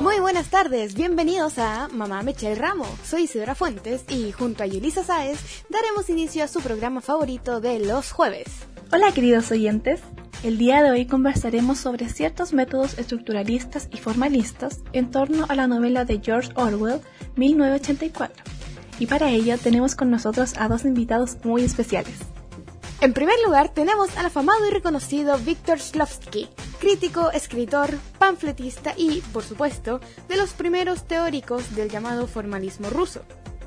Muy buenas tardes, bienvenidos a Mamá Mechel Ramo. Soy Isidora Fuentes y junto a Yulisa Sáez daremos inicio a su programa favorito de los jueves. Hola queridos oyentes, el día de hoy conversaremos sobre ciertos métodos estructuralistas y formalistas en torno a la novela de George Orwell, 1984. Y para ello tenemos con nosotros a dos invitados muy especiales. En primer lugar, tenemos al afamado y reconocido Víctor Shlovsky, crítico, escritor, pamfletista y, por supuesto, de los primeros teóricos del llamado formalismo ruso.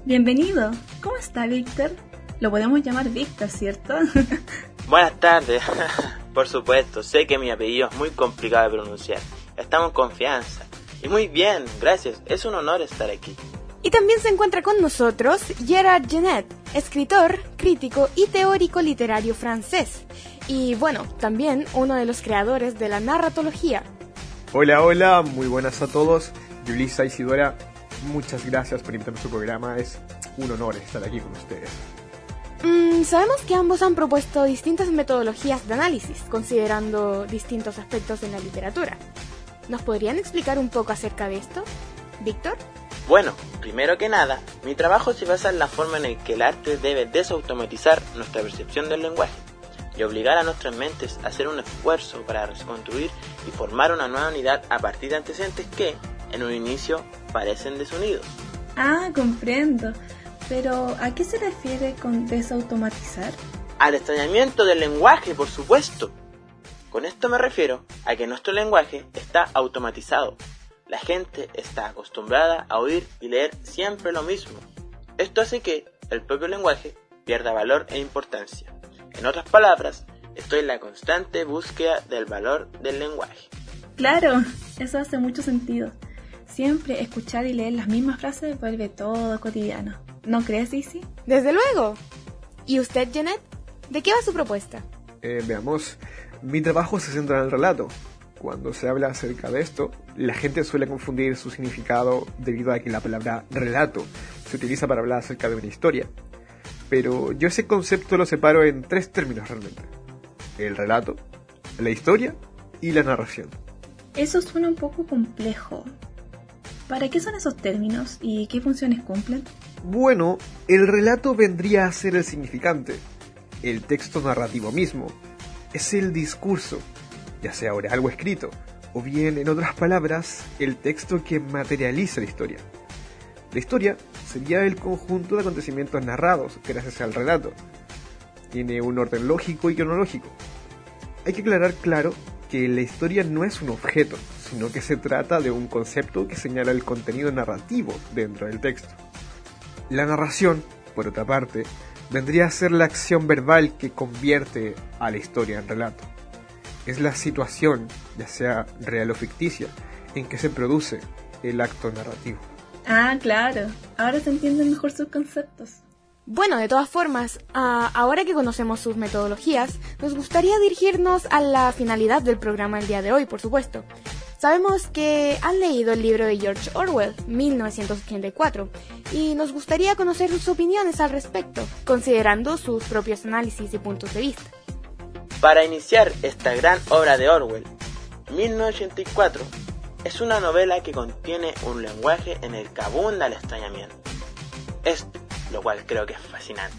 Bienvenido. ¿Cómo está Víctor? Lo podemos llamar Víctor, ¿cierto? Buenas tardes. por supuesto, sé que mi apellido es muy complicado de pronunciar. Estamos en confianza. Y muy bien, gracias. Es un honor estar aquí. Y también se encuentra con nosotros Gerard Genet, escritor, crítico y teórico literario francés. Y bueno, también uno de los creadores de la narratología. Hola, hola, muy buenas a todos. Yulisa Isidora, muchas gracias por invitarme a su programa. Es un honor estar aquí con ustedes. Mm, sabemos que ambos han propuesto distintas metodologías de análisis, considerando distintos aspectos en la literatura. ¿Nos podrían explicar un poco acerca de esto? Víctor? Bueno, primero que nada, mi trabajo se basa en la forma en que el arte debe desautomatizar nuestra percepción del lenguaje y obligar a nuestras mentes a hacer un esfuerzo para reconstruir y formar una nueva unidad a partir de antecedentes que, en un inicio, parecen desunidos. Ah, comprendo. Pero, ¿a qué se refiere con desautomatizar? Al extrañamiento del lenguaje, por supuesto. Con esto me refiero a que nuestro lenguaje está automatizado, la gente está acostumbrada a oír y leer siempre lo mismo. Esto hace que el propio lenguaje pierda valor e importancia. En otras palabras, estoy en la constante búsqueda del valor del lenguaje. Claro, eso hace mucho sentido. Siempre escuchar y leer las mismas frases vuelve todo cotidiano. ¿No crees, Isi? Desde luego. ¿Y usted, Janet? ¿De qué va su propuesta? Eh, veamos, mi trabajo se centra en el relato, cuando se habla acerca de esto, la gente suele confundir su significado debido a que la palabra relato se utiliza para hablar acerca de una historia. Pero yo ese concepto lo separo en tres términos realmente. El relato, la historia y la narración. Eso suena un poco complejo. ¿Para qué son esos términos y qué funciones cumplen? Bueno, el relato vendría a ser el significante. El texto narrativo mismo es el discurso ya sea ahora algo escrito, o bien, en otras palabras, el texto que materializa la historia. La historia sería el conjunto de acontecimientos narrados gracias al relato. Tiene un orden lógico y cronológico. Hay que aclarar claro que la historia no es un objeto, sino que se trata de un concepto que señala el contenido narrativo dentro del texto. La narración, por otra parte, vendría a ser la acción verbal que convierte a la historia en relato es la situación, ya sea real o ficticia, en que se produce el acto narrativo. Ah, claro. Ahora se entienden mejor sus conceptos. Bueno, de todas formas, ahora que conocemos sus metodologías, nos gustaría dirigirnos a la finalidad del programa el día de hoy, por supuesto. Sabemos que han leído el libro de George Orwell, 1984, y nos gustaría conocer sus opiniones al respecto, considerando sus propios análisis y puntos de vista. Para iniciar esta gran obra de Orwell, 1984 es una novela que contiene un lenguaje en el que abunda el extrañamiento. Esto, lo cual creo que es fascinante.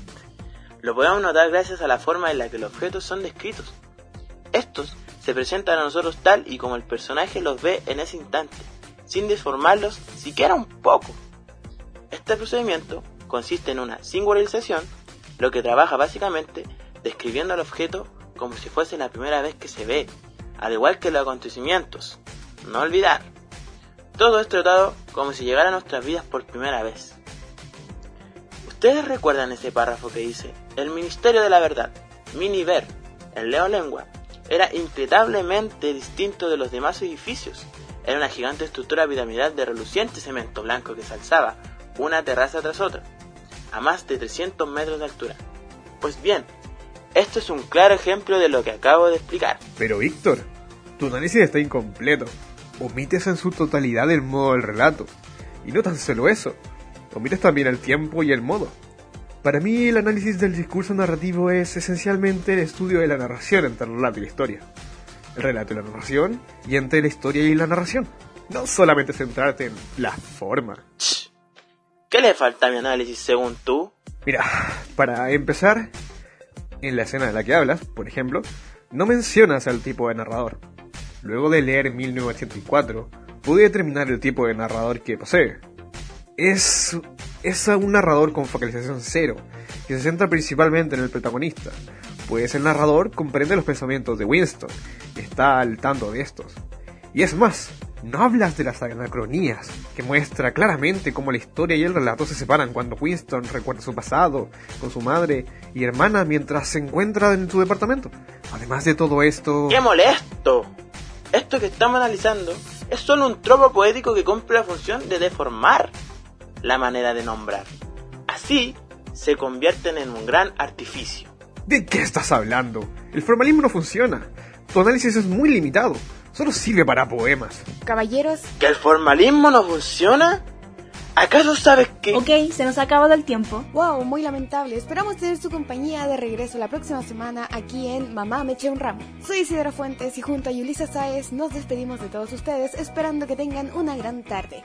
Lo podemos notar gracias a la forma en la que los objetos son descritos. Estos se presentan a nosotros tal y como el personaje los ve en ese instante, sin deformarlos siquiera un poco. Este procedimiento consiste en una singularización, lo que trabaja básicamente describiendo al objeto como si fuese la primera vez que se ve, al igual que los acontecimientos. No olvidar. Todo es tratado como si llegara a nuestras vidas por primera vez. ¿Ustedes recuerdan ese párrafo que dice, el Ministerio de la Verdad, Miniver, en Leo Lengua, era inquietablemente distinto de los demás edificios? Era una gigante estructura piramidal de reluciente cemento blanco que se alzaba, una terraza tras otra, a más de 300 metros de altura. Pues bien, esto es un claro ejemplo de lo que acabo de explicar. Pero Víctor, tu análisis está incompleto. Omites en su totalidad el modo del relato. Y no tan solo eso, omites también el tiempo y el modo. Para mí el análisis del discurso narrativo es esencialmente el estudio de la narración entre el relato y la historia. El relato y la narración y entre la historia y la narración. No solamente centrarte en la forma. ¿Qué le falta a mi análisis según tú? Mira, para empezar, en la escena de la que hablas, por ejemplo, no mencionas al tipo de narrador. Luego de leer 1984, pude determinar el tipo de narrador que posee. Es, es un narrador con focalización cero, que se centra principalmente en el protagonista, pues el narrador comprende los pensamientos de Winston y está al tanto de estos. Y es más, no hablas de las anacronías, que muestra claramente cómo la historia y el relato se separan cuando Winston recuerda su pasado con su madre y hermana mientras se encuentra en su departamento. Además de todo esto... ¡Qué molesto! Esto que estamos analizando es solo un tropo poético que cumple la función de deformar la manera de nombrar. Así se convierten en un gran artificio. ¿De qué estás hablando? El formalismo no funciona. Tu análisis es muy limitado. Solo sirve para poemas. Caballeros. ¿Que el formalismo no funciona? ¿Acaso sabes que...? Ok, se nos ha acabado el tiempo. Wow, muy lamentable. Esperamos tener su compañía de regreso la próxima semana aquí en Mamá me eché un ramo. Soy Isidra Fuentes y junto a Yulisa Sáez nos despedimos de todos ustedes esperando que tengan una gran tarde.